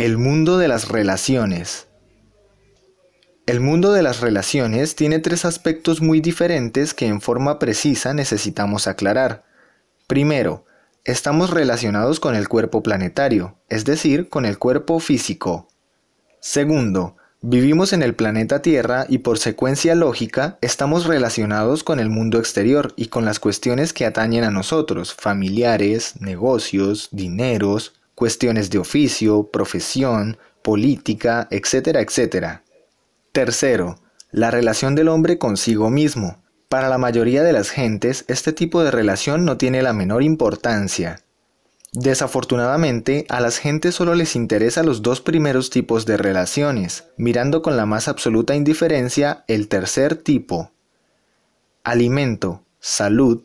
El mundo de las relaciones. El mundo de las relaciones tiene tres aspectos muy diferentes que en forma precisa necesitamos aclarar. Primero, estamos relacionados con el cuerpo planetario, es decir, con el cuerpo físico. Segundo, vivimos en el planeta Tierra y por secuencia lógica estamos relacionados con el mundo exterior y con las cuestiones que atañen a nosotros, familiares, negocios, dineros, cuestiones de oficio, profesión, política, etcétera, etcétera. Tercero, la relación del hombre consigo mismo. Para la mayoría de las gentes, este tipo de relación no tiene la menor importancia. Desafortunadamente, a las gentes solo les interesa los dos primeros tipos de relaciones, mirando con la más absoluta indiferencia el tercer tipo. Alimento, salud,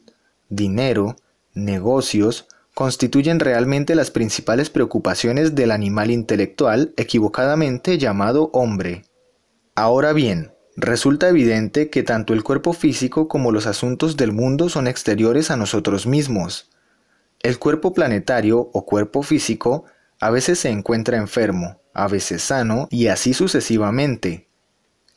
dinero, negocios, constituyen realmente las principales preocupaciones del animal intelectual equivocadamente llamado hombre. Ahora bien, resulta evidente que tanto el cuerpo físico como los asuntos del mundo son exteriores a nosotros mismos. El cuerpo planetario o cuerpo físico a veces se encuentra enfermo, a veces sano y así sucesivamente.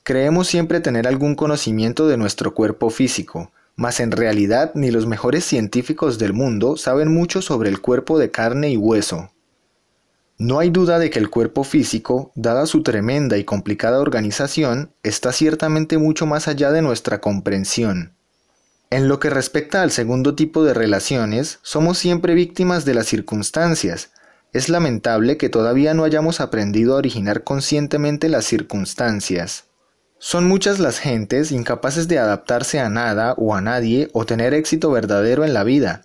Creemos siempre tener algún conocimiento de nuestro cuerpo físico, mas en realidad ni los mejores científicos del mundo saben mucho sobre el cuerpo de carne y hueso. No hay duda de que el cuerpo físico, dada su tremenda y complicada organización, está ciertamente mucho más allá de nuestra comprensión. En lo que respecta al segundo tipo de relaciones, somos siempre víctimas de las circunstancias. Es lamentable que todavía no hayamos aprendido a originar conscientemente las circunstancias. Son muchas las gentes incapaces de adaptarse a nada o a nadie o tener éxito verdadero en la vida.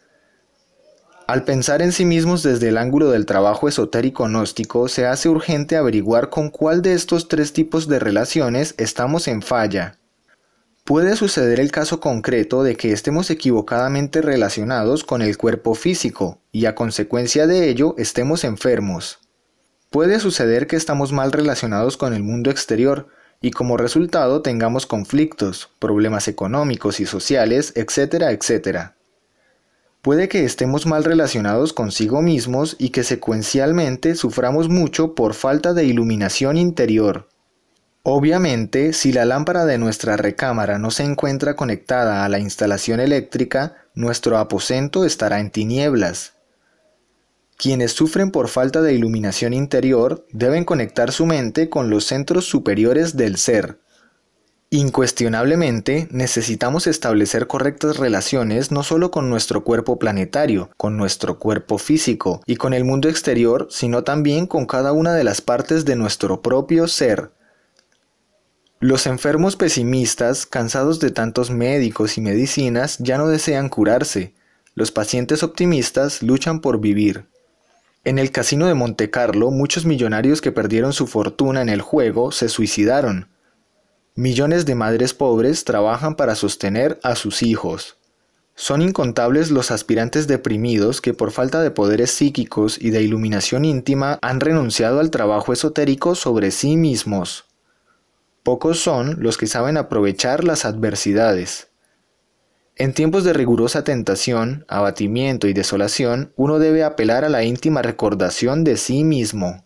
Al pensar en sí mismos desde el ángulo del trabajo esotérico gnóstico, se hace urgente averiguar con cuál de estos tres tipos de relaciones estamos en falla. Puede suceder el caso concreto de que estemos equivocadamente relacionados con el cuerpo físico y a consecuencia de ello estemos enfermos. Puede suceder que estamos mal relacionados con el mundo exterior, y como resultado tengamos conflictos, problemas económicos y sociales, etcétera, etcétera. Puede que estemos mal relacionados consigo mismos y que secuencialmente suframos mucho por falta de iluminación interior. Obviamente, si la lámpara de nuestra recámara no se encuentra conectada a la instalación eléctrica, nuestro aposento estará en tinieblas, quienes sufren por falta de iluminación interior deben conectar su mente con los centros superiores del ser. Incuestionablemente, necesitamos establecer correctas relaciones no solo con nuestro cuerpo planetario, con nuestro cuerpo físico y con el mundo exterior, sino también con cada una de las partes de nuestro propio ser. Los enfermos pesimistas, cansados de tantos médicos y medicinas, ya no desean curarse. Los pacientes optimistas luchan por vivir. En el casino de Monte Carlo, muchos millonarios que perdieron su fortuna en el juego se suicidaron. Millones de madres pobres trabajan para sostener a sus hijos. Son incontables los aspirantes deprimidos que por falta de poderes psíquicos y de iluminación íntima han renunciado al trabajo esotérico sobre sí mismos. Pocos son los que saben aprovechar las adversidades. En tiempos de rigurosa tentación, abatimiento y desolación, uno debe apelar a la íntima recordación de sí mismo.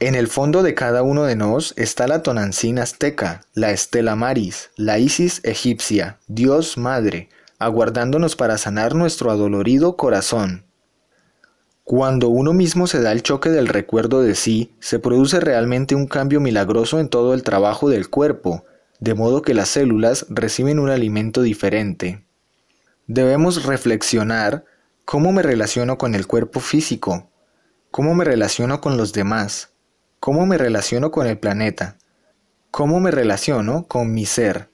En el fondo de cada uno de nos está la Tonancina azteca, la Estela Maris, la Isis egipcia, Dios Madre, aguardándonos para sanar nuestro adolorido corazón. Cuando uno mismo se da el choque del recuerdo de sí, se produce realmente un cambio milagroso en todo el trabajo del cuerpo, de modo que las células reciben un alimento diferente. Debemos reflexionar cómo me relaciono con el cuerpo físico, cómo me relaciono con los demás, cómo me relaciono con el planeta, cómo me relaciono con mi ser.